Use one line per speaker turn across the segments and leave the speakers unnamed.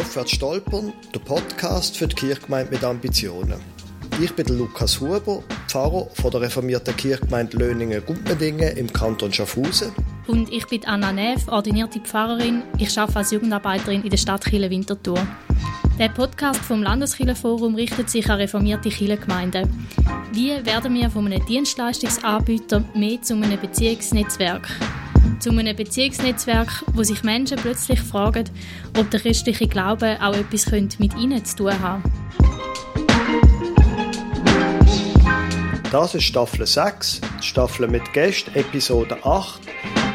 Aufwärts stolpern, der Podcast für die Kirchgemeinde mit Ambitionen. Ich bin Lukas Huber, Pfarrer von der reformierten Kirchgemeinde Löningen-Gumpendingen im Kanton Schaffhausen.
Und ich bin Anna Neff, ordinierte Pfarrerin. Ich arbeite als Jugendarbeiterin in der Stadt Chile Winterthur. Der Podcast vom Landeskirchenforum richtet sich an reformierte Kirchengemeinden. Wie werden wir von einem Dienstleistungsanbieter mehr zu einem Beziehungsnetzwerk? Zu einem Beziehungsnetzwerk, wo sich Menschen plötzlich fragen, ob der christliche Glaube auch etwas mit ihnen zu tun haben
Das ist Staffel 6, Staffel mit Gästen, Episode 8.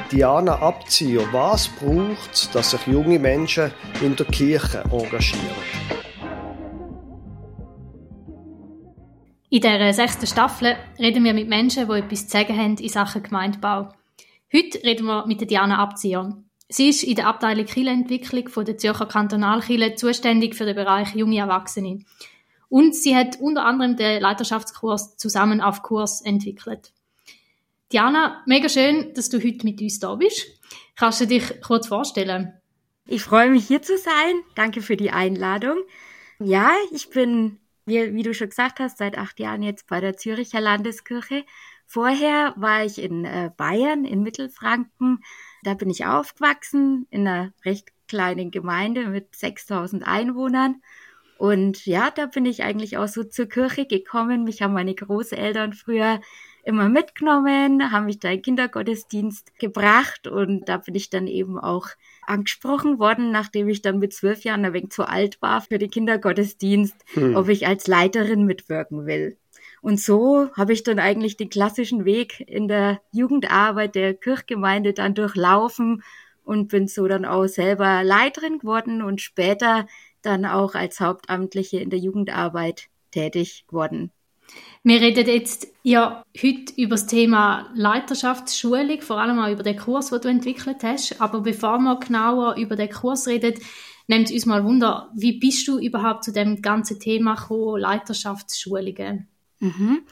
Diana Abzieher, was braucht es, dass sich junge Menschen in der Kirche engagieren?
In dieser sechsten Staffel reden wir mit Menschen, die etwas zu sagen haben in Sachen Gemeindebau. Heute reden wir mit Diana Abzieher. Sie ist in der Abteilung Kirchenentwicklung von der Zürcher Kantonalkirche zuständig für den Bereich junge Erwachsene. Und sie hat unter anderem den Leiterschaftskurs zusammen auf Kurs entwickelt. Diana, mega schön, dass du heute mit uns da bist. Kannst du dich kurz vorstellen?
Ich freue mich hier zu sein. Danke für die Einladung. Ja, ich bin, wie, wie du schon gesagt hast, seit acht Jahren jetzt bei der Züricher Landeskirche. Vorher war ich in äh, Bayern, in Mittelfranken. Da bin ich aufgewachsen, in einer recht kleinen Gemeinde mit 6000 Einwohnern. Und ja, da bin ich eigentlich auch so zur Kirche gekommen. Mich haben meine Großeltern früher immer mitgenommen, haben mich da in Kindergottesdienst gebracht und da bin ich dann eben auch angesprochen worden, nachdem ich dann mit zwölf Jahren ein wenig zu alt war für den Kindergottesdienst, hm. ob ich als Leiterin mitwirken will. Und so habe ich dann eigentlich den klassischen Weg in der Jugendarbeit der Kirchgemeinde dann durchlaufen und bin so dann auch selber Leiterin geworden und später dann auch als Hauptamtliche in der Jugendarbeit tätig geworden.
Wir reden jetzt ja heute über das Thema Leiterschaftsschulung, vor allem auch über den Kurs, den du entwickelt hast. Aber bevor wir genauer über den Kurs reden, nimmt uns mal Wunder, wie bist du überhaupt zu dem ganzen Thema gekommen, Leiterschaftsschulungen?
Mhm.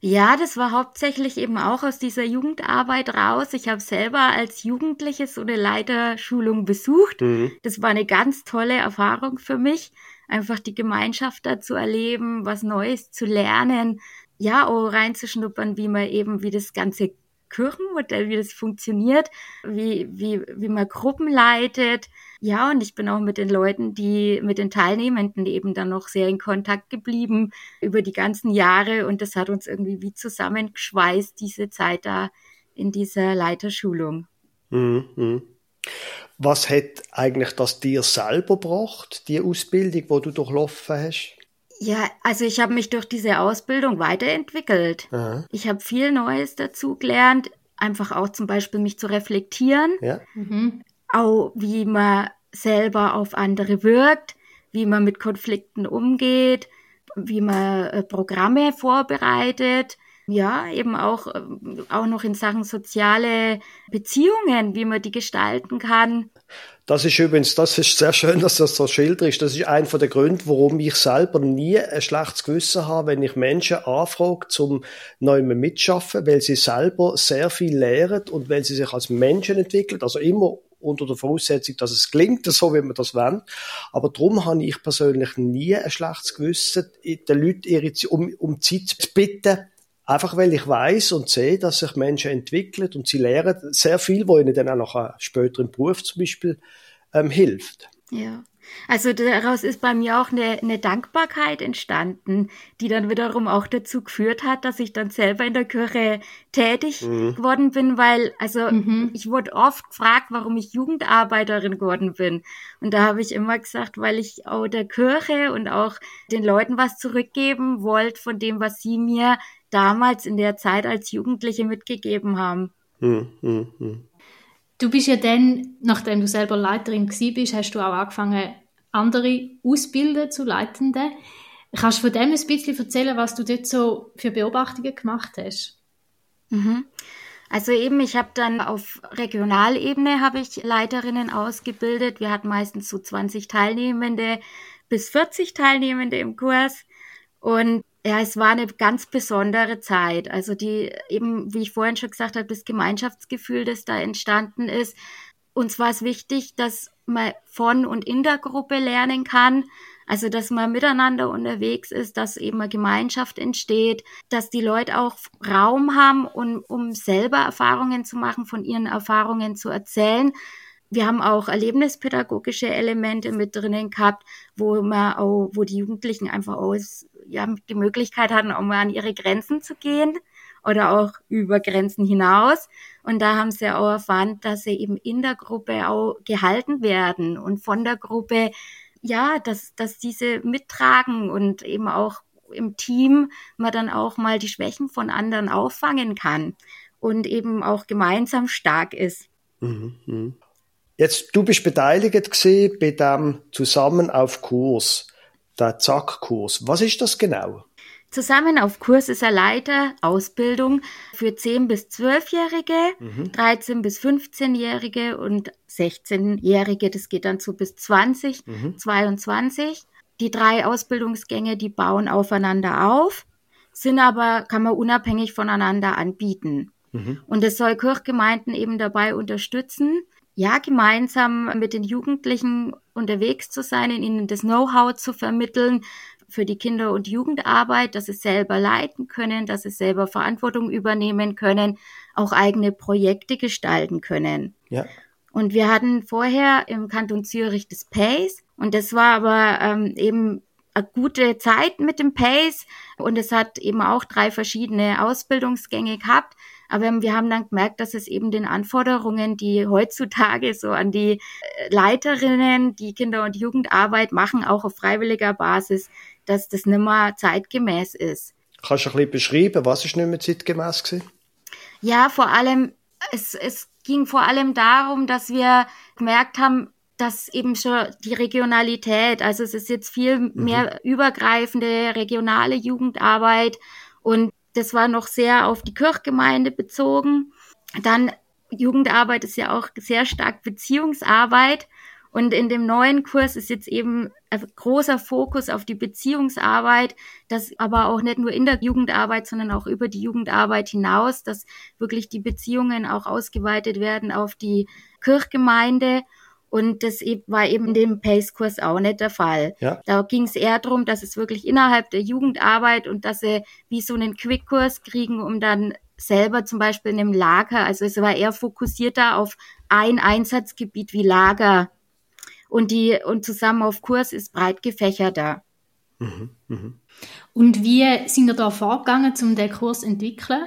Ja, das war hauptsächlich eben auch aus dieser Jugendarbeit raus. Ich habe selber als Jugendliche so eine Leiterschulung besucht. Mhm. Das war eine ganz tolle Erfahrung für mich, einfach die Gemeinschaft da zu erleben, was Neues zu lernen, ja, auch reinzuschnuppern, wie man eben, wie das ganze Kirchenmodell, wie das funktioniert, wie, wie, wie man Gruppen leitet. Ja, und ich bin auch mit den Leuten, die, mit den Teilnehmenden eben dann noch sehr in Kontakt geblieben über die ganzen Jahre. Und das hat uns irgendwie wie zusammengeschweißt, diese Zeit da in dieser Leiterschulung.
Mhm. Was hat eigentlich das dir selber gebracht, die Ausbildung, wo du durchlaufen hast?
Ja, also ich habe mich durch diese Ausbildung weiterentwickelt. Aha. Ich habe viel Neues dazu gelernt, einfach auch zum Beispiel mich zu reflektieren, ja. mhm. auch wie man selber auf andere wirkt, wie man mit Konflikten umgeht, wie man äh, Programme vorbereitet, ja, eben auch, äh, auch noch in Sachen soziale Beziehungen, wie man die gestalten kann.
Das ist übrigens, das ist sehr schön, dass das so schilderst. Das ist einer der Gründe, warum ich selber nie ein schlechtes Gewissen habe, wenn ich Menschen anfrage, zum neuen mitschaffen, weil sie selber sehr viel lehren und weil sie sich als Menschen entwickeln, also immer unter der Voraussetzung, dass es klingt, so wie man das will. Aber darum habe ich persönlich nie ein schlechtes Gewissen, den Leuten ihre, um, um Zeit zu bitten, Einfach weil ich weiß und sehe, dass sich Menschen entwickeln und sie lernen sehr viel, wo ihnen dann auch noch später im Beruf zum Beispiel ähm, hilft.
Ja. Also daraus ist bei mir auch eine, eine Dankbarkeit entstanden, die dann wiederum auch dazu geführt hat, dass ich dann selber in der Kirche tätig mhm. geworden bin, weil also mhm. ich wurde oft gefragt, warum ich Jugendarbeiterin geworden bin. Und da habe ich immer gesagt, weil ich auch der Kirche und auch den Leuten was zurückgeben wollte von dem, was sie mir damals in der Zeit als Jugendliche mitgegeben haben. Hm, hm,
hm. Du bist ja dann, nachdem du selber Leiterin bist, hast du auch angefangen, andere ausbilden zu Leitenden. Kannst du von dem ein bisschen erzählen, was du dort so für Beobachtungen gemacht hast?
Mhm. Also eben, ich habe dann auf Regionalebene habe ich Leiterinnen ausgebildet. Wir hatten meistens so 20 Teilnehmende bis 40 Teilnehmende im Kurs. Und ja, es war eine ganz besondere Zeit. Also die eben, wie ich vorhin schon gesagt habe, das Gemeinschaftsgefühl, das da entstanden ist, uns war es wichtig, dass man von und in der Gruppe lernen kann. Also, dass man miteinander unterwegs ist, dass eben eine Gemeinschaft entsteht, dass die Leute auch Raum haben, um, um selber Erfahrungen zu machen, von ihren Erfahrungen zu erzählen. Wir haben auch erlebnispädagogische Elemente mit drinnen gehabt, wo man auch, wo die Jugendlichen einfach aus, ja, die Möglichkeit hatten, auch mal an ihre Grenzen zu gehen oder auch über Grenzen hinaus. Und da haben sie auch erfahren, dass sie eben in der Gruppe auch gehalten werden und von der Gruppe, ja, dass, dass diese mittragen und eben auch im Team man dann auch mal die Schwächen von anderen auffangen kann und eben auch gemeinsam stark ist. Mhm,
mh. Jetzt, du bist beteiligt gewesen bei dem Zusammen auf Kurs, der Zack-Kurs. Was ist das genau?
Zusammen auf Kurs ist er Leiter Ausbildung für 10- bis 12-Jährige, mhm. 13- bis 15-Jährige und 16-Jährige. Das geht dann zu bis 20, mhm. 22. Die drei Ausbildungsgänge, die bauen aufeinander auf, sind aber, kann man unabhängig voneinander anbieten. Mhm. Und es soll Kirchgemeinden eben dabei unterstützen, ja, gemeinsam mit den Jugendlichen unterwegs zu sein, ihnen das Know-how zu vermitteln für die Kinder- und Jugendarbeit, dass sie selber leiten können, dass sie selber Verantwortung übernehmen können, auch eigene Projekte gestalten können. Ja. Und wir hatten vorher im Kanton Zürich das PACE und das war aber ähm, eben eine gute Zeit mit dem PACE und es hat eben auch drei verschiedene Ausbildungsgänge gehabt. Aber wir haben dann gemerkt, dass es eben den Anforderungen, die heutzutage so an die äh, Leiterinnen, die Kinder- und Jugendarbeit machen, auch auf freiwilliger Basis, dass das nicht mehr zeitgemäß ist.
Kannst du ein bisschen beschreiben, was ist nicht mehr zeitgemäß gewesen?
Ja, vor allem, es, es ging vor allem darum, dass wir gemerkt haben, dass eben schon die Regionalität, also es ist jetzt viel mhm. mehr übergreifende regionale Jugendarbeit und das war noch sehr auf die Kirchgemeinde bezogen. Dann Jugendarbeit ist ja auch sehr stark Beziehungsarbeit. Und in dem neuen Kurs ist jetzt eben ein großer Fokus auf die Beziehungsarbeit, das aber auch nicht nur in der Jugendarbeit, sondern auch über die Jugendarbeit hinaus, dass wirklich die Beziehungen auch ausgeweitet werden auf die Kirchgemeinde. Und das e-, war eben in dem Pace-Kurs auch nicht der Fall. Ja. Da ging es eher darum, dass es wirklich innerhalb der Jugendarbeit und dass sie wie so einen Quick-Kurs kriegen, um dann selber zum Beispiel in einem Lager, also es war eher fokussierter auf ein Einsatzgebiet wie Lager. Und die, und zusammen auf Kurs ist breit gefächerter. Mhm,
mh. Und wie sind ihr da vorgegangen, um den Kurs zu entwickeln?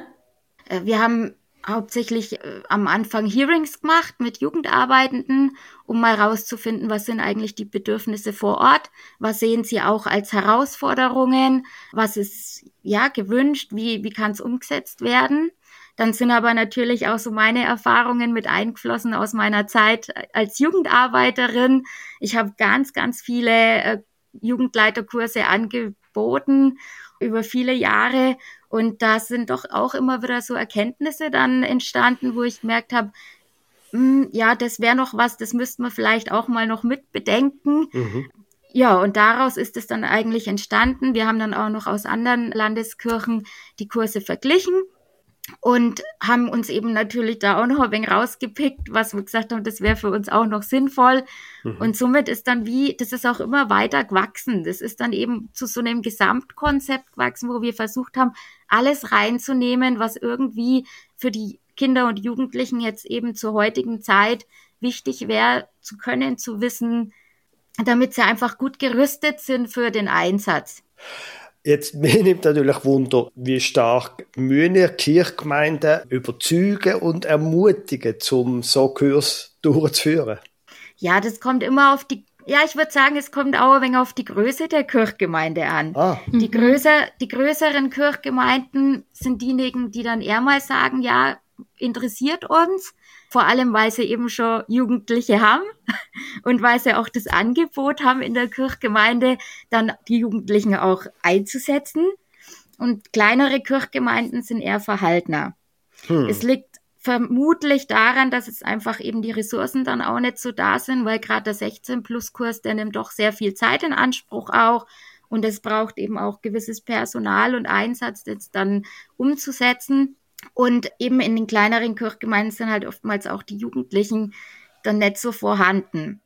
Äh, wir haben hauptsächlich äh, am Anfang Hearings gemacht mit Jugendarbeitenden, um mal rauszufinden, was sind eigentlich die Bedürfnisse vor Ort, was sehen sie auch als Herausforderungen, was ist ja gewünscht, wie, wie kann es umgesetzt werden. Dann sind aber natürlich auch so meine Erfahrungen mit eingeflossen aus meiner Zeit als Jugendarbeiterin. Ich habe ganz, ganz viele äh, Jugendleiterkurse angeboten über viele Jahre und da sind doch auch immer wieder so Erkenntnisse dann entstanden, wo ich gemerkt habe, hm, ja, das wäre noch was, das müsste man vielleicht auch mal noch mit bedenken. Mhm. Ja, und daraus ist es dann eigentlich entstanden. Wir haben dann auch noch aus anderen Landeskirchen die Kurse verglichen und haben uns eben natürlich da auch noch ein wenig rausgepickt, was wir gesagt haben, das wäre für uns auch noch sinnvoll. Mhm. Und somit ist dann wie, das ist auch immer weiter gewachsen. Das ist dann eben zu so einem Gesamtkonzept gewachsen, wo wir versucht haben, alles reinzunehmen, was irgendwie für die Kinder und Jugendlichen jetzt eben zur heutigen Zeit wichtig wäre, zu können, zu wissen, damit sie einfach gut gerüstet sind für den Einsatz.
Jetzt, mir nimmt natürlich Wunder, wie stark müssen Kirchgemeinden überzeugen und ermutigen, um so Kurs durchzuführen?
Ja, das kommt immer auf die ja, ich würde sagen, es kommt auch ein wenig auf die Größe der Kirchgemeinde an. Ah. Die, größer, die größeren Kirchgemeinden sind diejenigen, die dann eher mal sagen, ja, interessiert uns. Vor allem, weil sie eben schon Jugendliche haben und weil sie auch das Angebot haben in der Kirchgemeinde, dann die Jugendlichen auch einzusetzen. Und kleinere Kirchgemeinden sind eher verhaltener. Hm. Es liegt vermutlich daran, dass es einfach eben die Ressourcen dann auch nicht so da sind, weil gerade der 16-Plus-Kurs, der nimmt doch sehr viel Zeit in Anspruch auch. Und es braucht eben auch gewisses Personal und Einsatz, das dann umzusetzen. Und eben in den kleineren Kirchgemeinden sind halt oftmals auch die Jugendlichen dann nicht so vorhanden.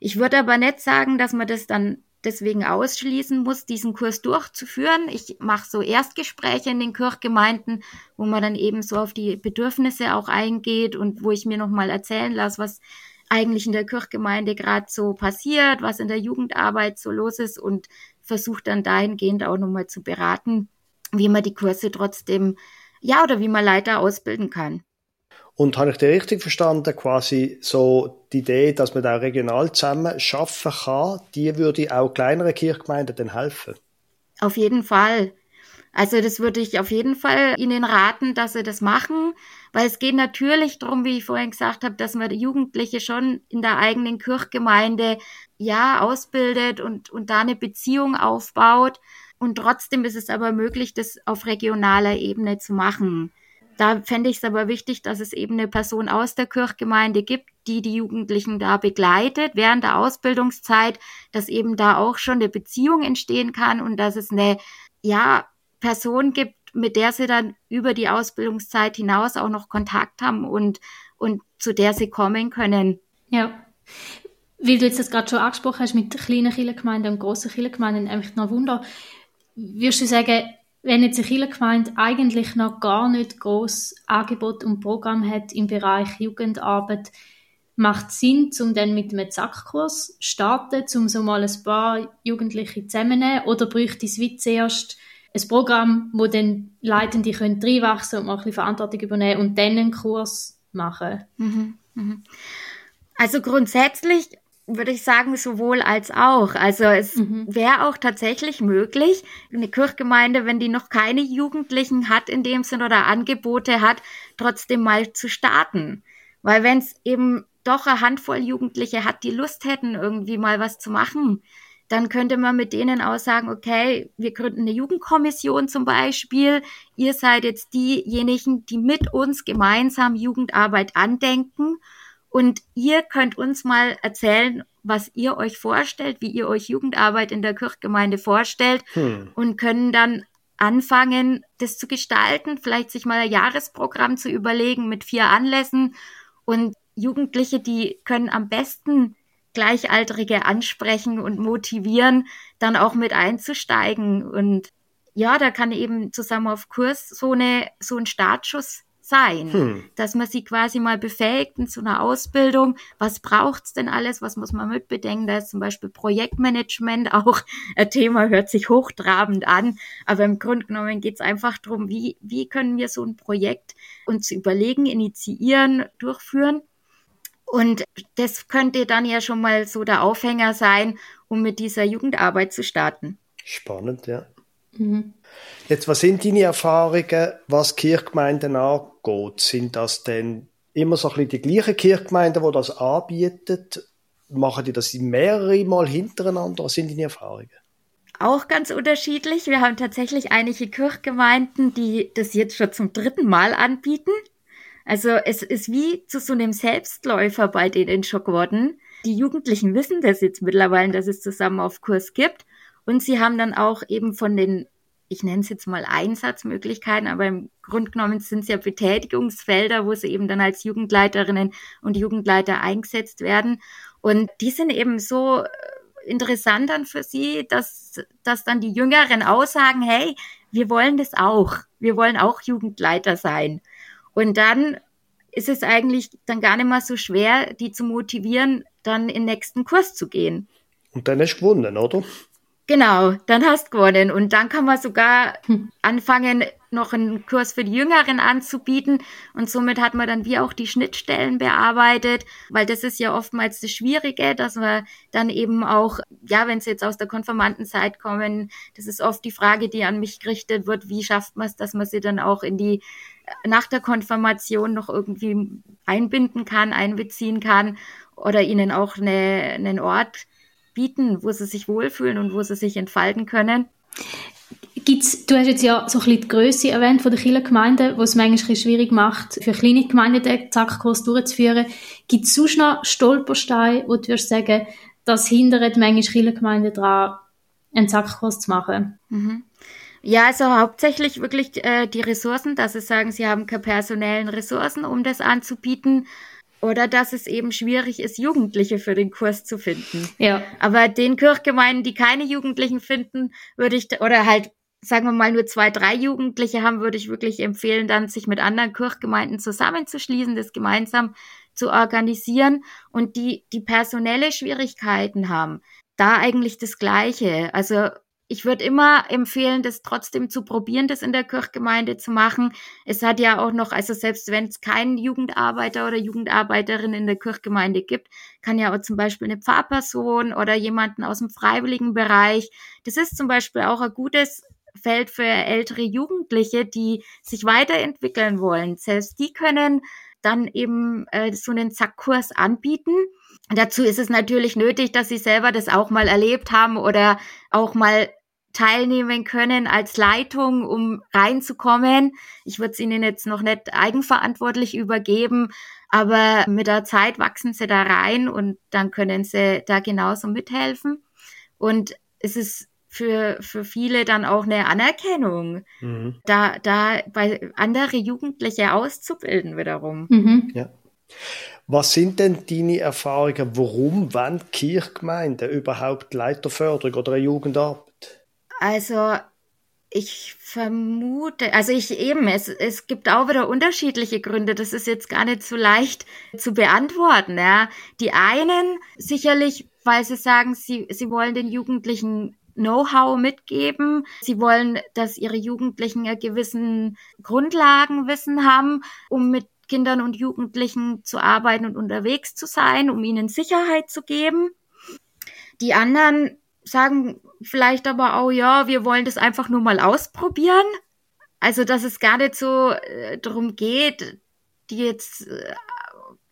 Ich würde aber nicht sagen, dass man das dann deswegen ausschließen muss, diesen Kurs durchzuführen. Ich mache so Erstgespräche in den Kirchgemeinden, wo man dann eben so auf die Bedürfnisse auch eingeht und wo ich mir nochmal erzählen lasse, was eigentlich in der Kirchgemeinde gerade so passiert, was in der Jugendarbeit so los ist und versuche dann dahingehend auch nochmal zu beraten, wie man die Kurse trotzdem, ja, oder wie man Leiter ausbilden kann.
Und habe ich dir richtig verstanden, quasi so die Idee, dass man da regional zusammen schaffen kann, die würde auch kleineren Kirchgemeinden dann helfen?
Auf jeden Fall. Also das würde ich auf jeden Fall Ihnen raten, dass Sie das machen, weil es geht natürlich darum, wie ich vorhin gesagt habe, dass man Jugendliche schon in der eigenen Kirchgemeinde ja ausbildet und, und da eine Beziehung aufbaut. Und trotzdem ist es aber möglich, das auf regionaler Ebene zu machen. Da fände ich es aber wichtig, dass es eben eine Person aus der Kirchgemeinde gibt, die die Jugendlichen da begleitet während der Ausbildungszeit, dass eben da auch schon eine Beziehung entstehen kann und dass es eine, ja, Person gibt, mit der sie dann über die Ausbildungszeit hinaus auch noch Kontakt haben und, und zu der sie kommen können.
Ja. Weil du jetzt das gerade schon angesprochen hast mit kleinen Kirchengemeinden und grossen Kirchengemeinden, einfach noch Wunder. Würdest du sagen, wenn jetzt eine Kirchengemeinde eigentlich noch gar nicht groß Angebot und Programm hat im Bereich Jugendarbeit, macht es Sinn, um dann mit einem Zackkurs starten, um so mal ein paar Jugendliche zusammenzunehmen, oder bräuchte es wie zuerst ein Programm, wo dann Leitende können reinwachsen und mal ein bisschen Verantwortung übernehmen und dann einen Kurs machen?
Mhm, mhm. Also grundsätzlich würde ich sagen, sowohl als auch. Also es mhm. wäre auch tatsächlich möglich, eine Kirchgemeinde, wenn die noch keine Jugendlichen hat in dem Sinn oder Angebote hat, trotzdem mal zu starten. Weil wenn es eben doch eine Handvoll Jugendliche hat, die Lust hätten, irgendwie mal was zu machen, dann könnte man mit denen auch sagen, okay, wir gründen eine Jugendkommission zum Beispiel. Ihr seid jetzt diejenigen, die mit uns gemeinsam Jugendarbeit andenken. Und ihr könnt uns mal erzählen, was ihr euch vorstellt, wie ihr euch Jugendarbeit in der Kirchgemeinde vorstellt hm. und können dann anfangen, das zu gestalten, vielleicht sich mal ein Jahresprogramm zu überlegen mit vier Anlässen und Jugendliche, die können am besten Gleichaltrige ansprechen und motivieren, dann auch mit einzusteigen. Und ja, da kann eben zusammen auf Kurs so, eine, so ein Startschuss sein, hm. dass man sie quasi mal befähigt in so einer Ausbildung. Was braucht's denn alles? Was muss man mitbedenken? Da ist zum Beispiel Projektmanagement auch ein Thema, hört sich hochtrabend an, aber im Grunde genommen geht's einfach darum, wie, wie können wir so ein Projekt uns überlegen, initiieren, durchführen und das könnte dann ja schon mal so der Aufhänger sein, um mit dieser Jugendarbeit zu starten.
Spannend, ja. Mhm. Jetzt, was sind deine Erfahrungen, was Kirchgemeinden angeht? Sind das denn immer so ein bisschen die gleichen Kirchgemeinden, die das anbieten? Machen die das mehrere Mal hintereinander? Was sind deine Erfahrungen?
Auch ganz unterschiedlich. Wir haben tatsächlich einige Kirchgemeinden, die das jetzt schon zum dritten Mal anbieten. Also es ist wie zu so einem Selbstläufer bei denen schon geworden. Die Jugendlichen wissen das jetzt mittlerweile, dass es zusammen auf Kurs gibt. Und sie haben dann auch eben von den, ich nenne es jetzt mal Einsatzmöglichkeiten, aber im Grunde genommen sind es ja Betätigungsfelder, wo sie eben dann als Jugendleiterinnen und Jugendleiter eingesetzt werden. Und die sind eben so äh, interessant dann für sie, dass, dass dann die Jüngeren aussagen, hey, wir wollen das auch. Wir wollen auch Jugendleiter sein. Und dann ist es eigentlich dann gar nicht mehr so schwer, die zu motivieren, dann in den nächsten Kurs zu gehen.
Und dann du gewonnen, oder?
Genau, dann hast du gewonnen. Und dann kann man sogar hm. anfangen, noch einen Kurs für die Jüngeren anzubieten. Und somit hat man dann wie auch die Schnittstellen bearbeitet, weil das ist ja oftmals das Schwierige, dass man dann eben auch, ja, wenn sie jetzt aus der Konfirmandenzeit kommen, das ist oft die Frage, die an mich gerichtet wird, wie schafft man es, dass man sie dann auch in die nach der Konfirmation noch irgendwie einbinden kann, einbeziehen kann oder ihnen auch eine, einen Ort bieten, wo sie sich wohlfühlen und wo sie sich entfalten können.
Gibt's, du hast jetzt ja so ein bisschen die Grösse erwähnt von der Kirchengemeinde, wo es manchmal schwierig macht, für kleine Gemeinden den Zackkurs durchzuführen. Gibt es sonst noch Stolpersteine, wo du würdest sagen, das hindert manchmal Kirchengemeinden daran, einen Zackkurs zu machen?
Mhm. Ja, also hauptsächlich wirklich äh, die Ressourcen, dass sie sagen, sie haben keine personellen Ressourcen, um das anzubieten. Oder dass es eben schwierig ist, Jugendliche für den Kurs zu finden.
Ja.
Aber den Kirchgemeinden, die keine Jugendlichen finden, würde ich, oder halt, sagen wir mal, nur zwei, drei Jugendliche haben, würde ich wirklich empfehlen, dann sich mit anderen Kirchgemeinden zusammenzuschließen, das gemeinsam zu organisieren und die, die personelle Schwierigkeiten haben. Da eigentlich das Gleiche. Also ich würde immer empfehlen, das trotzdem zu probieren, das in der Kirchgemeinde zu machen. Es hat ja auch noch, also selbst wenn es keinen Jugendarbeiter oder Jugendarbeiterin in der Kirchgemeinde gibt, kann ja auch zum Beispiel eine Pfarrperson oder jemanden aus dem freiwilligen Bereich. Das ist zum Beispiel auch ein gutes Feld für ältere Jugendliche, die sich weiterentwickeln wollen. Selbst die können dann eben äh, so einen Zackkurs anbieten. Dazu ist es natürlich nötig, dass sie selber das auch mal erlebt haben oder auch mal teilnehmen können als Leitung, um reinzukommen. Ich würde es ihnen jetzt noch nicht eigenverantwortlich übergeben, aber mit der Zeit wachsen sie da rein und dann können sie da genauso mithelfen. Und es ist für, für viele dann auch eine Anerkennung, mhm. da, da bei andere Jugendliche auszubilden wiederum.
Mhm. Ja. Was sind denn deine Erfahrungen? Warum wollen Kirchgemeinden überhaupt Leiterförderung oder eine Jugendarbeit?
Also ich vermute, also ich eben, es, es gibt auch wieder unterschiedliche Gründe. Das ist jetzt gar nicht so leicht zu beantworten. Ja. Die einen sicherlich, weil sie sagen, sie, sie wollen den Jugendlichen Know-how mitgeben. Sie wollen, dass ihre Jugendlichen einen gewissen Grundlagenwissen haben, um mit Kindern und Jugendlichen zu arbeiten und unterwegs zu sein, um ihnen Sicherheit zu geben. Die anderen sagen vielleicht aber auch, ja, wir wollen das einfach nur mal ausprobieren. Also, dass es gar nicht so äh, darum geht, die jetzt äh,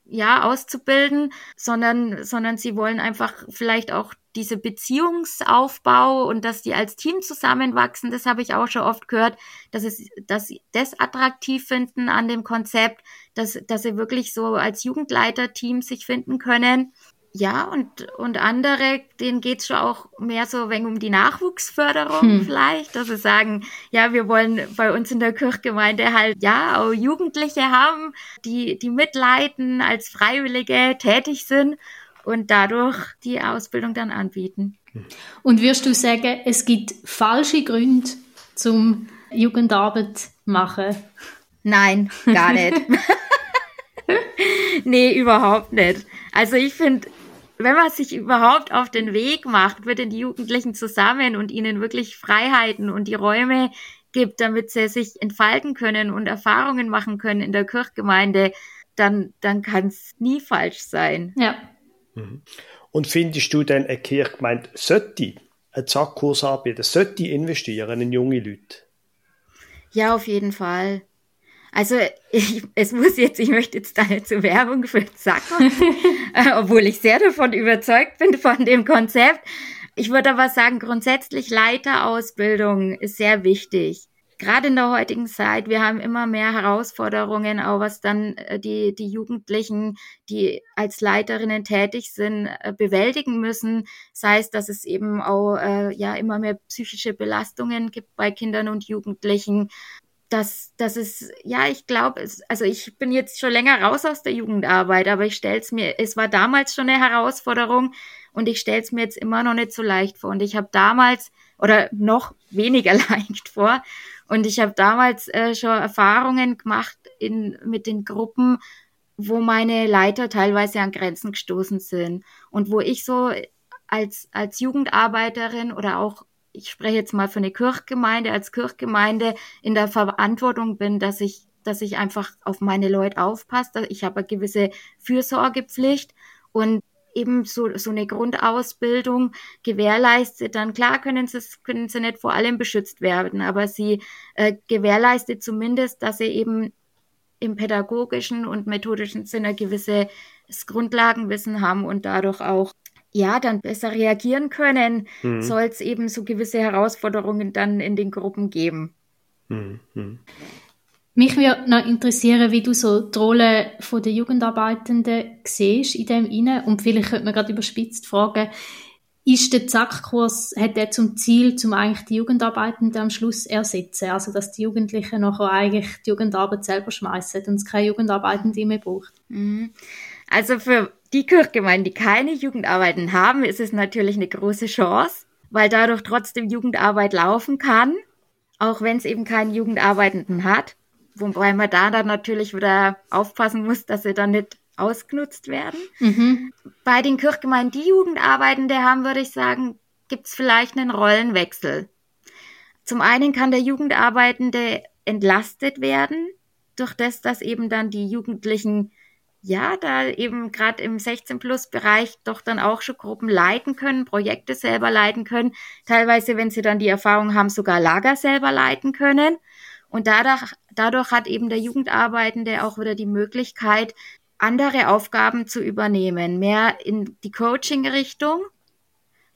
ja auszubilden, sondern sondern sie wollen einfach vielleicht auch diese Beziehungsaufbau und dass die als Team zusammenwachsen, das habe ich auch schon oft gehört, dass es dass sie das attraktiv finden an dem Konzept, dass dass sie wirklich so als Jugendleiter-Team sich finden können ja, und, und andere, denen geht's schon auch mehr so wegen um die Nachwuchsförderung hm. vielleicht, dass sie sagen, ja, wir wollen bei uns in der Kirchgemeinde halt, ja, auch Jugendliche haben, die, die mitleiten, als Freiwillige tätig sind und dadurch die Ausbildung dann anbieten.
Und wirst du sagen, es gibt falsche Gründe zum Jugendarbeit machen?
Nein, gar nicht. nee, überhaupt nicht. Also ich finde, wenn man sich überhaupt auf den Weg macht mit den Jugendlichen zusammen und ihnen wirklich Freiheiten und die Räume gibt, damit sie sich entfalten können und Erfahrungen machen können in der Kirchgemeinde, dann, dann kann es nie falsch sein.
Ja.
Mhm. Und findest du denn, eine Kirchgemeinde sollte einen Zackkurs anbieten, sollte investieren in junge Leute?
Ja, auf jeden Fall. Also ich, es muss jetzt, ich möchte jetzt da nicht zur Werbung für Zacker, äh, obwohl ich sehr davon überzeugt bin von dem Konzept. Ich würde aber sagen, grundsätzlich Leiterausbildung ist sehr wichtig. Gerade in der heutigen Zeit, wir haben immer mehr Herausforderungen, auch was dann äh, die, die Jugendlichen, die als Leiterinnen tätig sind, äh, bewältigen müssen. Sei es, dass es eben auch äh, ja immer mehr psychische Belastungen gibt bei Kindern und Jugendlichen dass das ist, ja, ich glaube, also ich bin jetzt schon länger raus aus der Jugendarbeit, aber ich stell's mir, es war damals schon eine Herausforderung und ich stell's mir jetzt immer noch nicht so leicht vor. Und ich habe damals oder noch weniger leicht vor. Und ich habe damals äh, schon Erfahrungen gemacht in, mit den Gruppen, wo meine Leiter teilweise an Grenzen gestoßen sind und wo ich so als, als Jugendarbeiterin oder auch ich spreche jetzt mal für eine Kirchgemeinde, als Kirchgemeinde in der Verantwortung bin, dass ich, dass ich einfach auf meine Leute aufpasse. Ich habe eine gewisse Fürsorgepflicht und eben so, so eine Grundausbildung gewährleistet, dann klar können sie, können sie nicht vor allem beschützt werden, aber sie äh, gewährleistet zumindest, dass sie eben im pädagogischen und methodischen Sinne gewisses Grundlagenwissen haben und dadurch auch ja, dann besser reagieren können, mhm. soll es eben so gewisse Herausforderungen dann in den Gruppen geben. Mhm.
mhm. Mich würde noch interessieren, wie du so die Rolle der Jugendarbeitenden siehst in dem inne und vielleicht könnte man gerade überspitzt fragen, ist der Zackkurs, hat der zum Ziel, zum eigentlich die Jugendarbeitenden am Schluss ersetzen, also dass die Jugendlichen nachher eigentlich die Jugendarbeit selber schmeißen und es keine Jugendarbeitende mehr braucht?
Mhm. Also für die Kirchgemeinden, die keine Jugendarbeiten haben, ist es natürlich eine große Chance, weil dadurch trotzdem Jugendarbeit laufen kann, auch wenn es eben keinen Jugendarbeitenden hat. Wobei man da dann natürlich wieder aufpassen muss, dass sie dann nicht ausgenutzt werden. Mhm. Bei den Kirchgemeinden, die Jugendarbeitende haben, würde ich sagen, gibt es vielleicht einen Rollenwechsel. Zum einen kann der Jugendarbeitende entlastet werden, durch das, dass eben dann die Jugendlichen ja, da eben gerade im 16-Plus-Bereich doch dann auch schon Gruppen leiten können, Projekte selber leiten können, teilweise, wenn sie dann die Erfahrung haben, sogar Lager selber leiten können. Und dadurch, dadurch hat eben der Jugendarbeitende auch wieder die Möglichkeit, andere Aufgaben zu übernehmen, mehr in die Coaching-Richtung.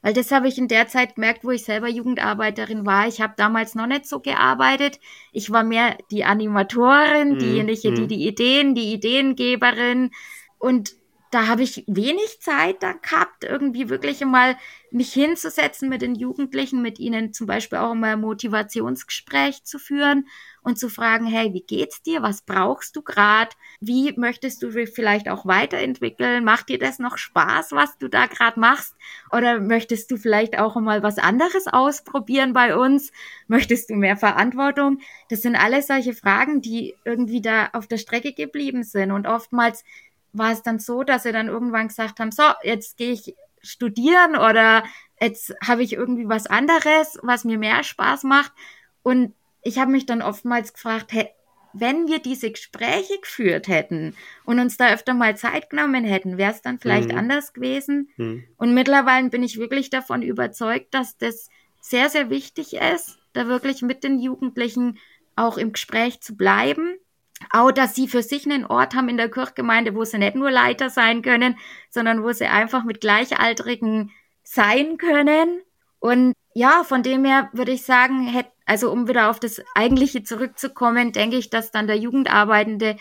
Weil das habe ich in der Zeit gemerkt, wo ich selber Jugendarbeiterin war. Ich habe damals noch nicht so gearbeitet. Ich war mehr die Animatorin, mhm. diejenige, die mhm. die Ideen, die Ideengeberin. Und da habe ich wenig Zeit da gehabt, irgendwie wirklich mal mich hinzusetzen mit den Jugendlichen, mit ihnen zum Beispiel auch mal ein Motivationsgespräch zu führen und zu fragen, hey, wie geht's dir? Was brauchst du gerade? Wie möchtest du vielleicht auch weiterentwickeln? Macht dir das noch Spaß, was du da gerade machst? Oder möchtest du vielleicht auch mal was anderes ausprobieren bei uns? Möchtest du mehr Verantwortung? Das sind alles solche Fragen, die irgendwie da auf der Strecke geblieben sind und oftmals war es dann so, dass sie dann irgendwann gesagt haben, so, jetzt gehe ich studieren oder jetzt habe ich irgendwie was anderes, was mir mehr Spaß macht. Und ich habe mich dann oftmals gefragt, hey, wenn wir diese Gespräche geführt hätten und uns da öfter mal Zeit genommen hätten, wäre es dann vielleicht mhm. anders gewesen. Mhm. Und mittlerweile bin ich wirklich davon überzeugt, dass das sehr, sehr wichtig ist, da wirklich mit den Jugendlichen auch im Gespräch zu bleiben auch, dass sie für sich einen Ort haben in der Kirchgemeinde, wo sie nicht nur Leiter sein können, sondern wo sie einfach mit Gleichaltrigen sein können. Und ja, von dem her würde ich sagen, hätte, also um wieder auf das Eigentliche zurückzukommen, denke ich, dass dann der Jugendarbeitende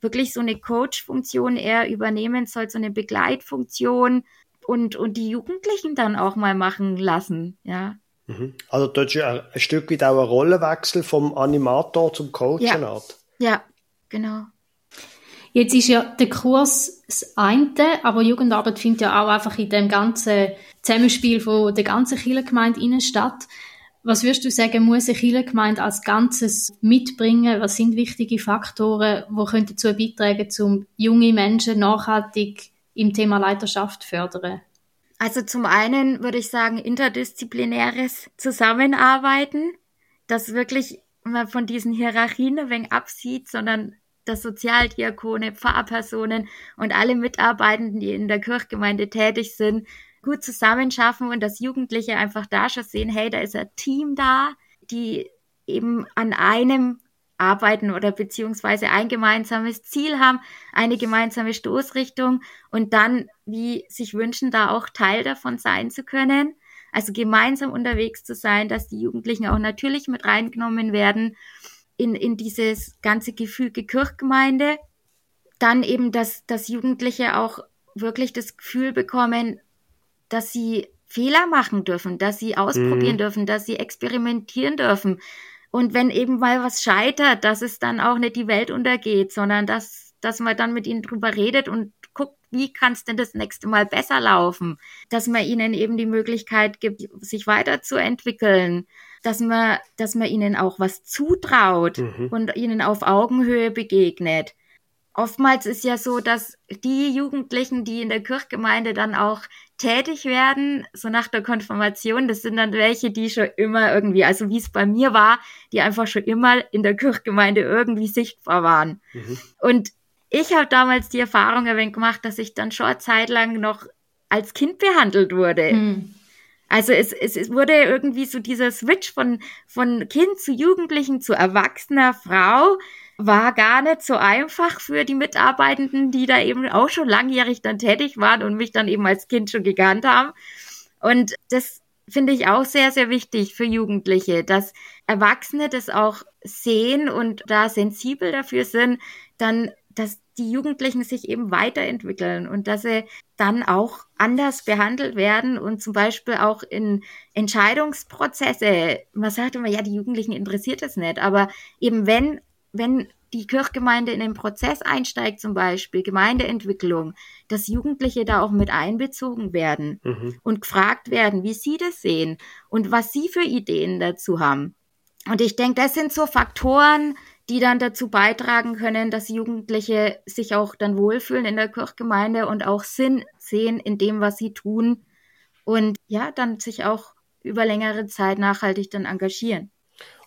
wirklich so eine Coach-Funktion eher übernehmen soll, so eine Begleitfunktion und, und die Jugendlichen dann auch mal machen lassen, ja.
Mhm. Also dort ist ein Stück weit auch ein Rollenwechsel vom Animator zum Coach
ja. Art. Ja, Genau.
Jetzt ist ja der Kurs das eine, aber Jugendarbeit findet ja auch einfach in dem ganzen Zusammenspiel von der ganzen Kirchengemeinde statt. Was würdest du sagen, muss eine Kirchengemeinde als Ganzes mitbringen? Was sind wichtige Faktoren, die dazu beitragen, um junge Menschen nachhaltig im Thema Leiterschaft fördern?
Also zum einen würde ich sagen, interdisziplinäres Zusammenarbeiten, dass wirklich man von diesen Hierarchien ein wenig absieht, sondern dass Sozialdiakone, Pfarrpersonen und alle Mitarbeitenden, die in der Kirchgemeinde tätig sind, gut zusammenschaffen und dass Jugendliche einfach da schon sehen, hey, da ist ein Team da, die eben an einem arbeiten oder beziehungsweise ein gemeinsames Ziel haben, eine gemeinsame Stoßrichtung und dann, wie sich wünschen, da auch Teil davon sein zu können. Also gemeinsam unterwegs zu sein, dass die Jugendlichen auch natürlich mit reingenommen werden in, in dieses ganze Gefüge Kirchgemeinde. Dann eben, dass, dass Jugendliche auch wirklich das Gefühl bekommen, dass sie Fehler machen dürfen, dass sie ausprobieren mhm. dürfen, dass sie experimentieren dürfen. Und wenn eben mal was scheitert, dass es dann auch nicht die Welt untergeht, sondern dass, dass man dann mit ihnen drüber redet und wie kann es denn das nächste Mal besser laufen? Dass man ihnen eben die Möglichkeit gibt, sich weiterzuentwickeln dass man, dass man ihnen auch was zutraut mhm. und ihnen auf Augenhöhe begegnet. Oftmals ist ja so, dass die Jugendlichen, die in der Kirchgemeinde dann auch tätig werden, so nach der Konfirmation, das sind dann welche, die schon immer irgendwie, also wie es bei mir war, die einfach schon immer in der Kirchgemeinde irgendwie sichtbar waren. Mhm. Und ich habe damals die Erfahrung wenig gemacht, dass ich dann schon eine Zeit lang noch als Kind behandelt wurde. Mhm. Also es, es, es wurde irgendwie so dieser Switch von, von Kind zu Jugendlichen zu erwachsener Frau war gar nicht so einfach für die Mitarbeitenden, die da eben auch schon langjährig dann tätig waren und mich dann eben als Kind schon gekannt haben. Und das finde ich auch sehr, sehr wichtig für Jugendliche, dass Erwachsene das auch sehen und da sensibel dafür sind, dann, dass die Jugendlichen sich eben weiterentwickeln und dass sie dann auch anders behandelt werden und zum Beispiel auch in Entscheidungsprozesse, man sagt immer, ja, die Jugendlichen interessiert es nicht, aber eben wenn, wenn die Kirchgemeinde in den Prozess einsteigt, zum Beispiel Gemeindeentwicklung, dass Jugendliche da auch mit einbezogen werden mhm. und gefragt werden, wie sie das sehen und was sie für Ideen dazu haben. Und ich denke, das sind so Faktoren, die dann dazu beitragen können, dass Jugendliche sich auch dann wohlfühlen in der Kirchgemeinde und auch Sinn sehen in dem, was sie tun und ja, dann sich auch über längere Zeit nachhaltig dann engagieren.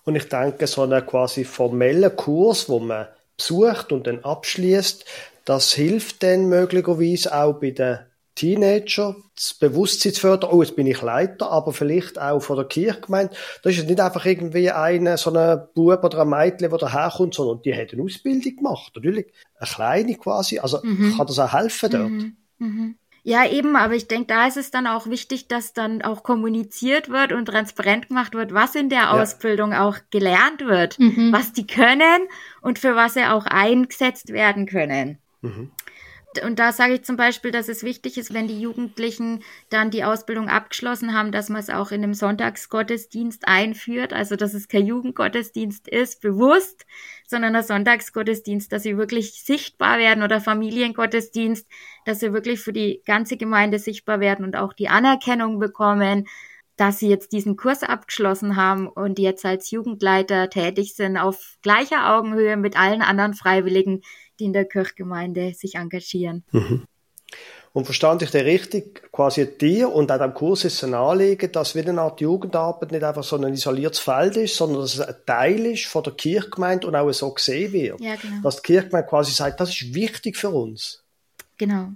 Und ich denke, so einen quasi formellen Kurs, wo man besucht und dann abschließt, das hilft dann möglicherweise auch bei den Teenager, das Bewusstsein zu fördern, oh, jetzt bin ich Leiter, aber vielleicht auch von der Kirchgemeinde. Das ist nicht einfach irgendwie eine, so ein Bub oder ein Mädchen, der daherkommt, sondern die hat eine Ausbildung gemacht. Natürlich, eine kleine quasi. Also mhm. kann das auch helfen dort. Mhm.
Mhm. Ja, eben, aber ich denke, da ist es dann auch wichtig, dass dann auch kommuniziert wird und transparent gemacht wird, was in der ja. Ausbildung auch gelernt wird, mhm. was die können und für was sie auch eingesetzt werden können. Mhm und da sage ich zum Beispiel, dass es wichtig ist, wenn die Jugendlichen dann die Ausbildung abgeschlossen haben, dass man es auch in einem Sonntagsgottesdienst einführt. Also, dass es kein Jugendgottesdienst ist, bewusst, sondern ein Sonntagsgottesdienst, dass sie wirklich sichtbar werden oder Familiengottesdienst, dass sie wirklich für die ganze Gemeinde sichtbar werden und auch die Anerkennung bekommen, dass sie jetzt diesen Kurs abgeschlossen haben und jetzt als Jugendleiter tätig sind auf gleicher Augenhöhe mit allen anderen Freiwilligen, die in der Kirchgemeinde sich engagieren. Mhm.
Und verstand ich dir richtig, quasi dir und auch dem Kurs ist ein Anliegen, dass wie eine Art Jugendarbeit nicht einfach so ein isoliertes Feld ist, sondern dass es ein Teil ist von der Kirchgemeinde und auch so gesehen wird. Ja, genau. Dass die Kirchgemeinde quasi sagt, das ist wichtig für uns.
Genau.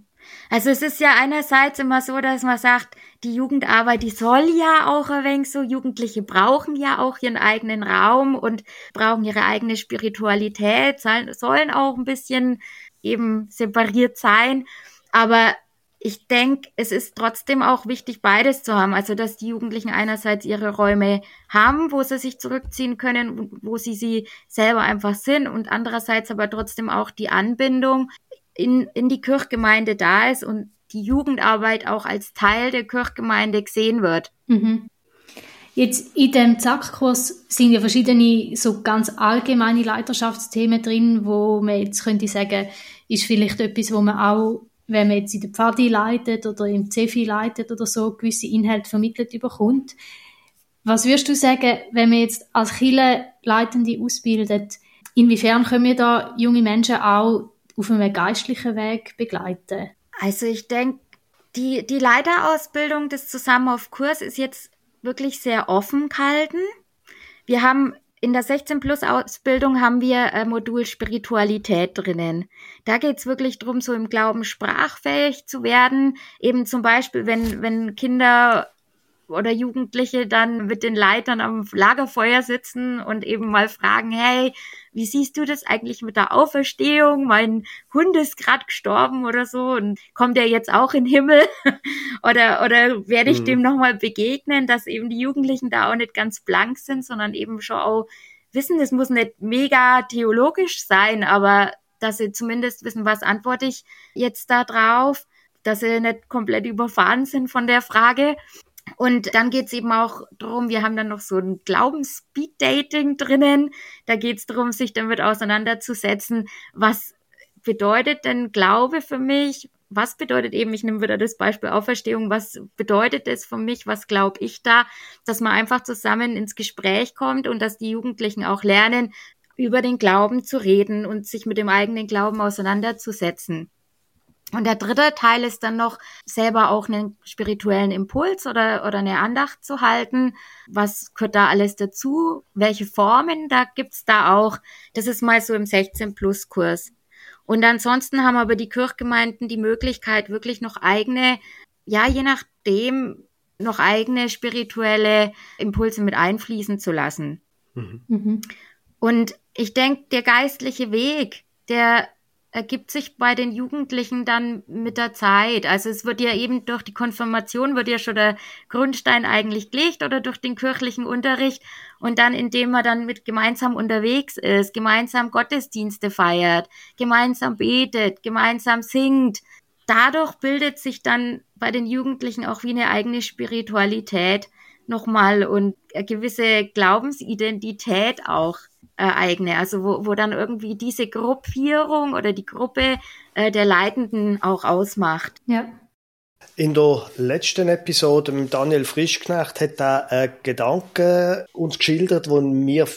Also es ist ja einerseits immer so, dass man sagt, die Jugendarbeit, die soll ja auch ein wenig so, Jugendliche brauchen ja auch ihren eigenen Raum und brauchen ihre eigene Spiritualität, sollen auch ein bisschen eben separiert sein. Aber ich denke, es ist trotzdem auch wichtig, beides zu haben. Also, dass die Jugendlichen einerseits ihre Räume haben, wo sie sich zurückziehen können, wo sie sie selber einfach sind und andererseits aber trotzdem auch die Anbindung in, in die Kirchgemeinde da ist und die Jugendarbeit auch als Teil der Kirchgemeinde gesehen wird. Mhm.
Jetzt in dem Zack-Kurs sind ja verschiedene so ganz allgemeine Leiterschaftsthemen drin, wo man jetzt könnte sagen, ist vielleicht etwas, wo man auch, wenn man jetzt in der Pfadi leitet oder im CEFI leitet oder so, gewisse Inhalte vermittelt überkommt. Was würdest du sagen, wenn man jetzt als Chile Leitende ausbildet, inwiefern können wir da junge Menschen auch auf einem geistlichen Weg begleiten?
Also ich denke, die, die Leiterausbildung des Zusammenaufkurs ist jetzt wirklich sehr offen gehalten. Wir haben in der 16 Plus Ausbildung haben wir äh, Modul Spiritualität drinnen. Da geht's wirklich drum, so im Glauben sprachfähig zu werden. Eben zum Beispiel, wenn, wenn Kinder oder Jugendliche dann mit den Leitern am Lagerfeuer sitzen und eben mal fragen, hey, wie siehst du das eigentlich mit der Auferstehung? Mein Hund ist gerade gestorben oder so und kommt er jetzt auch in den Himmel? oder, oder werde ich mhm. dem nochmal begegnen, dass eben die Jugendlichen da auch nicht ganz blank sind, sondern eben schon auch wissen, das muss nicht mega theologisch sein, aber dass sie zumindest wissen, was antworte ich jetzt da drauf, dass sie nicht komplett überfahren sind von der Frage. Und dann geht's eben auch drum, wir haben dann noch so ein Glaubensspeed-Dating drinnen. Da geht's drum, sich damit auseinanderzusetzen, was bedeutet denn Glaube für mich? Was bedeutet eben, ich nehme wieder das Beispiel Auferstehung, was bedeutet es für mich, was glaube ich da, dass man einfach zusammen ins Gespräch kommt und dass die Jugendlichen auch lernen, über den Glauben zu reden und sich mit dem eigenen Glauben auseinanderzusetzen. Und der dritte Teil ist dann noch selber auch einen spirituellen Impuls oder, oder eine Andacht zu halten. Was gehört da alles dazu? Welche Formen da gibt's da auch? Das ist mal so im 16 Plus Kurs. Und ansonsten haben aber die Kirchgemeinden die Möglichkeit, wirklich noch eigene, ja, je nachdem, noch eigene spirituelle Impulse mit einfließen zu lassen. Mhm. mhm. Und ich denke, der geistliche Weg, der ergibt sich bei den Jugendlichen dann mit der Zeit. Also es wird ja eben durch die Konfirmation wird ja schon der Grundstein eigentlich gelegt oder durch den kirchlichen Unterricht und dann indem man dann mit gemeinsam unterwegs ist, gemeinsam Gottesdienste feiert, gemeinsam betet, gemeinsam singt. Dadurch bildet sich dann bei den Jugendlichen auch wie eine eigene Spiritualität nochmal und eine gewisse Glaubensidentität auch. Ereigne, also wo, wo dann irgendwie diese Gruppierung oder die Gruppe äh, der Leitenden auch ausmacht.
Ja.
In der letzten Episode mit Daniel Frischknecht hat er einen Gedanken uns geschildert, wo mir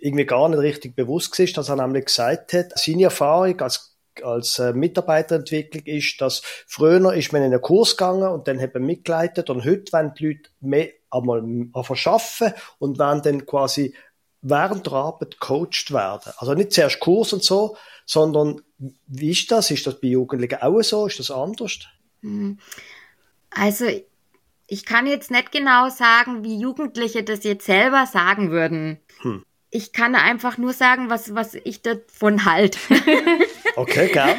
irgendwie gar nicht richtig bewusst ist, dass er nämlich gesagt hat, seine Erfahrung als als äh, Mitarbeiterentwicklung ist, dass früher ist man in einen Kurs gegangen und dann hat man mitgeleitet und heute werden die Leute mehr einmal verschaffen und werden dann quasi während der Arbeit coacht werden. Also nicht zuerst Kurs und so, sondern wie ist das? Ist das bei Jugendlichen auch so? Ist das anders?
Hm. Also ich kann jetzt nicht genau sagen, wie Jugendliche das jetzt selber sagen würden. Hm. Ich kann einfach nur sagen, was, was ich davon halte.
Okay, klar.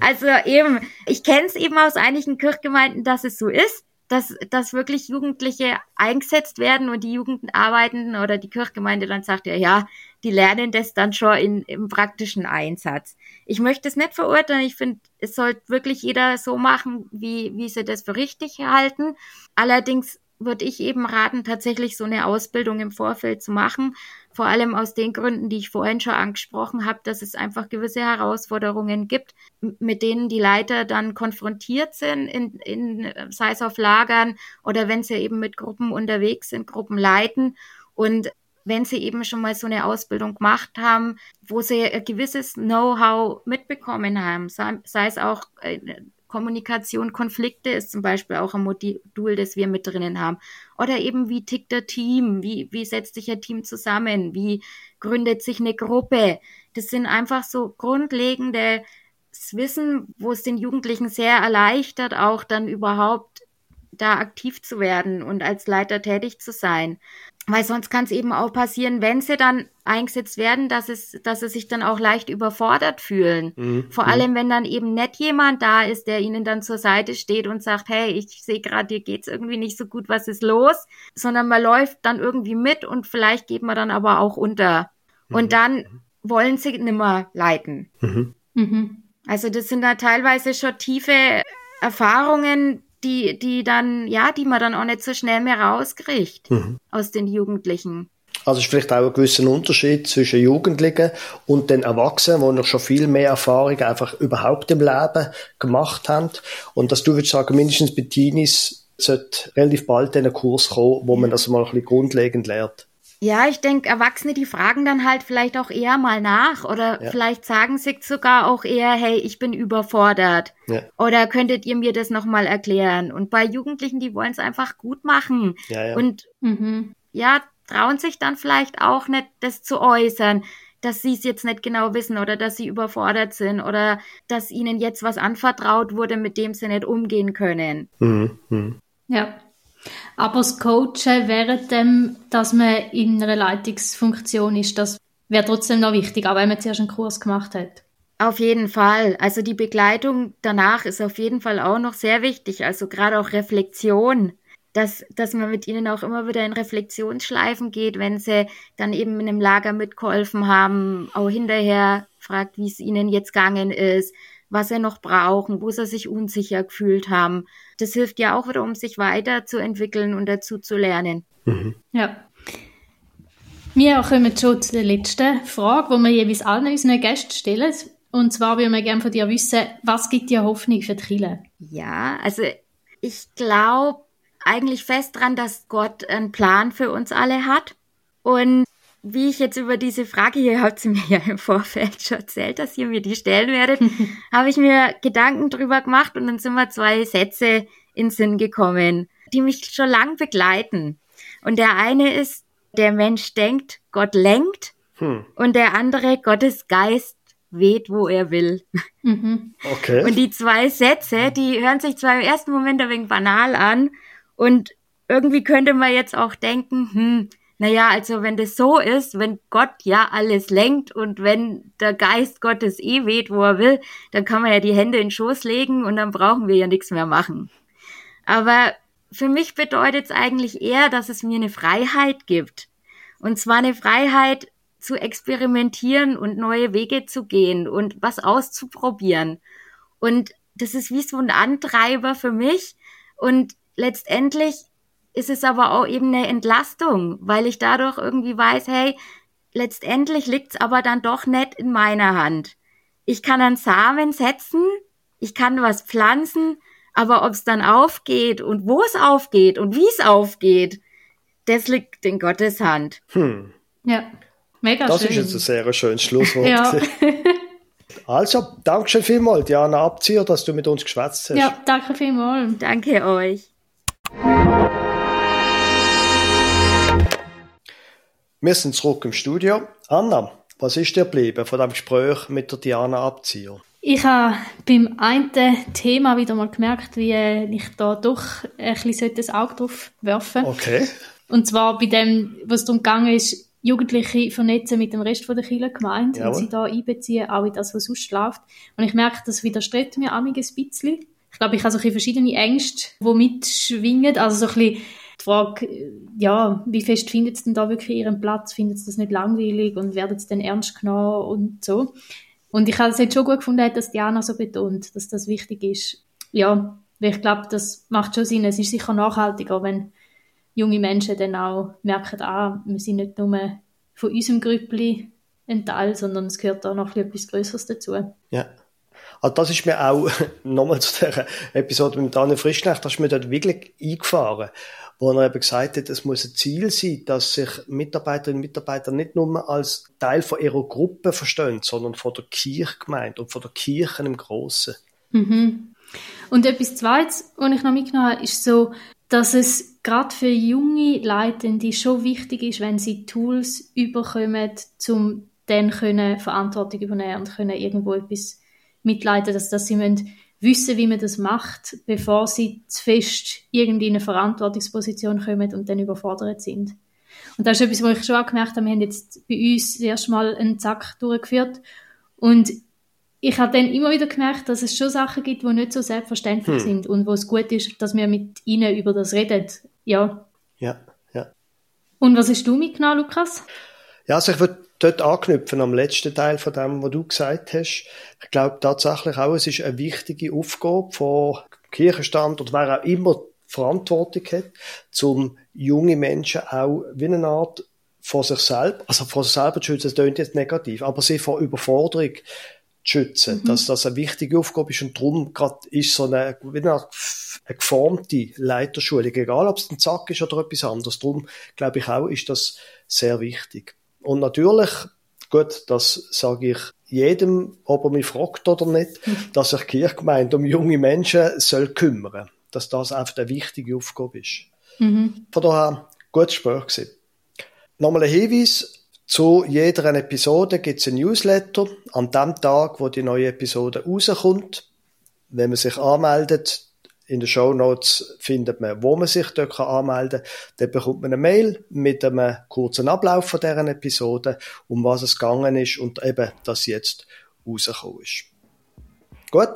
also eben, ich kenne es eben aus einigen Kirchgemeinden, dass es so ist dass, dass wirklich Jugendliche eingesetzt werden und die Jugendarbeitenden oder die Kirchgemeinde dann sagt, ja, ja, die lernen das dann schon in, im praktischen Einsatz. Ich möchte es nicht verurteilen. Ich finde, es sollte wirklich jeder so machen, wie, wie sie das für richtig halten. Allerdings würde ich eben raten, tatsächlich so eine Ausbildung im Vorfeld zu machen. Vor allem aus den Gründen, die ich vorhin schon angesprochen habe, dass es einfach gewisse Herausforderungen gibt, mit denen die Leiter dann konfrontiert sind, in, in, sei es auf Lagern oder wenn sie eben mit Gruppen unterwegs sind, Gruppen leiten. Und wenn sie eben schon mal so eine Ausbildung gemacht haben, wo sie ein gewisses Know-how mitbekommen haben, sei, sei es auch äh, Kommunikation, Konflikte ist zum Beispiel auch ein Modul, das wir mit drinnen haben. Oder eben, wie tickt der Team? Wie, wie setzt sich ein Team zusammen? Wie gründet sich eine Gruppe? Das sind einfach so grundlegende Wissen, wo es den Jugendlichen sehr erleichtert, auch dann überhaupt da aktiv zu werden und als Leiter tätig zu sein. Weil sonst kann es eben auch passieren, wenn sie dann eingesetzt werden, dass es, dass sie sich dann auch leicht überfordert fühlen. Mhm. Vor mhm. allem, wenn dann eben nicht jemand da ist, der ihnen dann zur Seite steht und sagt, hey, ich sehe gerade, dir geht's irgendwie nicht so gut, was ist los? Sondern man läuft dann irgendwie mit und vielleicht geht man dann aber auch unter. Mhm. Und dann wollen sie nimmer leiten. Mhm. Mhm. Also das sind da teilweise schon tiefe Erfahrungen, die, die dann, ja, die man dann auch nicht so schnell mehr rauskriegt mhm. aus den Jugendlichen.
Also ist vielleicht auch ein gewisser Unterschied zwischen Jugendlichen und den Erwachsenen, die noch schon viel mehr Erfahrung einfach überhaupt im Leben gemacht haben. Und dass du würdest sagen, mindestens bei Teenies sollte relativ bald einen Kurs kommen, wo man das mal ein bisschen grundlegend lernt.
Ja, ich denke, Erwachsene, die fragen dann halt vielleicht auch eher mal nach oder ja. vielleicht sagen sie sogar auch eher, hey, ich bin überfordert. Ja. Oder könntet ihr mir das nochmal erklären? Und bei Jugendlichen, die wollen es einfach gut machen. Ja, Und mhm. ja, trauen sich dann vielleicht auch nicht, das zu äußern dass sie es jetzt nicht genau wissen oder dass sie überfordert sind oder dass ihnen jetzt was anvertraut wurde, mit dem sie nicht umgehen können. Mhm.
Mhm. Ja. Aber das Coachen während dem, dass man in einer Leitungsfunktion ist, das wäre trotzdem noch wichtig, auch wenn man zuerst einen Kurs gemacht hat.
Auf jeden Fall. Also die Begleitung danach ist auf jeden Fall auch noch sehr wichtig. Also gerade auch Reflexion, dass, dass man mit ihnen auch immer wieder in Reflexionsschleifen geht, wenn sie dann eben in einem Lager mitgeholfen haben, auch hinterher fragt, wie es ihnen jetzt gegangen ist, was sie noch brauchen, wo sie sich unsicher gefühlt haben. Das hilft ja auch wieder, um sich weiterzuentwickeln und dazu zu lernen.
Mhm. Ja. Wir kommen schon zu der letzten Frage, die wir jeweils allen unseren Gästen stellen. Und zwar würden wir gerne von dir wissen, was gibt dir Hoffnung für die Kirche?
Ja, also ich glaube eigentlich fest daran, dass Gott einen Plan für uns alle hat. Und wie ich jetzt über diese Frage hier, habt ihr mir ja im Vorfeld schon erzählt, dass ihr mir die stellen werdet, habe ich mir Gedanken drüber gemacht und dann sind mir zwei Sätze in Sinn gekommen, die mich schon lang begleiten. Und der eine ist, der Mensch denkt, Gott lenkt. Hm. Und der andere, Gottes Geist weht, wo er will. Mhm. Okay. Und die zwei Sätze, die hören sich zwar im ersten Moment ein wenig banal an und irgendwie könnte man jetzt auch denken, hm, naja, also wenn das so ist, wenn Gott ja alles lenkt und wenn der Geist Gottes eh weht, wo er will, dann kann man ja die Hände in den Schoß legen und dann brauchen wir ja nichts mehr machen. Aber für mich bedeutet es eigentlich eher, dass es mir eine Freiheit gibt. Und zwar eine Freiheit zu experimentieren und neue Wege zu gehen und was auszuprobieren. Und das ist wie so ein Antreiber für mich. Und letztendlich ist es aber auch eben eine Entlastung, weil ich dadurch irgendwie weiß, hey, letztendlich liegt's aber dann doch nicht in meiner Hand. Ich kann einen Samen setzen, ich kann was pflanzen, aber ob's dann aufgeht und wo es aufgeht und wie es aufgeht, das liegt in Gottes Hand.
Hm.
Ja, mega
Das
schön.
ist jetzt ein sehr schönes Schlusswort.
ja.
Also, danke schön vielmals, Diana Abzieher, dass du mit uns geschwätzt hast.
ja, danke vielmals.
Danke euch.
Wir sind zurück im Studio. Anna, was ist dir geblieben von dem Gespräch mit der Diana Abzieher?
Ich habe beim einen Thema wieder mal gemerkt, wie ich da doch ein bisschen das Auge drauf werfen sollte.
Okay.
Und zwar bei dem, was darum gegangen ist, Jugendliche vernetzen mit dem Rest von der Kirchengemeinde
Jawohl.
und sie da einbeziehen, auch in das, was sonst läuft. Und ich merke, das widerstrebt mir einiges ein bisschen. Ich glaube, ich habe so ein bisschen verschiedene Ängste, die mitschwingen. Also so ein bisschen Frage, äh, ja, wie fest findet es denn da wirklich ihren Platz? Findet es das nicht langweilig und werden es denn ernst genommen und so? Und ich habe es jetzt schon gut gefunden, dass Diana so betont, dass das wichtig ist. Ja, weil ich glaube, das macht schon Sinn. Es ist sicher nachhaltiger, wenn junge Menschen dann auch merken, ah, wir sind nicht nur von unserem Grüppli ein Teil, sondern es gehört da noch etwas Größeres dazu.
Ja. Also das ist mir auch, nochmal zu der Episode mit Daniel Frischknecht, das ist mir dort wirklich eingefahren, wo er eben gesagt hat, es muss ein Ziel sein, dass sich Mitarbeiterinnen und Mitarbeiter nicht nur als Teil von ihrer Gruppe verstehen, sondern von der Kirchgemeinde und von der Kirche im Grossen.
Mhm. Und etwas Zweites, was ich noch mitgenommen habe, ist so, dass es gerade für junge Leitende schon wichtig ist, wenn sie Tools überkommen, um dann Verantwortung übernehmen und können irgendwo etwas mitleiten, dass, dass sie müssen wissen, wie man das macht, bevor sie zu fest irgendwie in eine Verantwortungsposition kommen und dann überfordert sind. Und das ist etwas, was ich schon auch gemerkt habe. Wir haben jetzt bei uns das erste Mal einen Zack durchgeführt und ich habe dann immer wieder gemerkt, dass es schon Sachen gibt, die nicht so selbstverständlich
Hm.
sind und wo es gut ist, dass wir mit ihnen über das reden. Ja.
Ja, ja.
Und was hast du mitgenommen, Lukas?
Ja, also ich würde dort anknüpfen am letzten Teil von dem, was du gesagt hast. Ich glaube tatsächlich auch, es ist eine wichtige Aufgabe von Kirchenstand oder wer auch immer Verantwortung hat, zum junge Menschen auch wie eine Art vor sich selber, also vor sich selber zu schützen, das klingt jetzt negativ, aber sie vor Überforderung zu schützen, dass das eine wichtige Aufgabe ist und darum gerade ist so eine, wie eine, Art eine geformte Leiterschulung, egal ob es ein Zack ist oder etwas anderes, darum glaube ich auch, ist das sehr wichtig. Und natürlich, gut, das sage ich jedem, ob er mich fragt oder nicht, dass sich die Kirchgemeinde um junge Menschen soll kümmern, dass das einfach eine wichtige Aufgabe ist.
Mhm.
Von daher, gutes Gespräch gewesen. Nochmal ein Hinweis. Zu jeder Episode gibt es ein Newsletter an dem Tag, wo die neue Episode rauskommt. Wenn man sich anmeldet, in den Show Notes findet man, wo man sich dort anmelden kann. Dann bekommt man eine Mail mit einem kurzen Ablauf von deren Episode, um was es gegangen ist und eben, dass jetzt rausgekommen ist. Gut,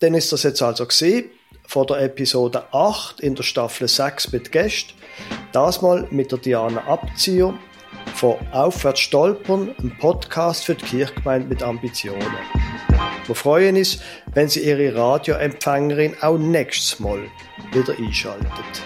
dann ist das jetzt also gesehen von der Episode 8 in der Staffel 6 mit Gästen. Das mal mit der Diana Abzieher von Aufwärts stolpern, ein Podcast für die Kirchgemeinde mit Ambitionen. Wir freuen uns, wenn Sie Ihre Radioempfängerin auch nächstes Mal wieder einschaltet.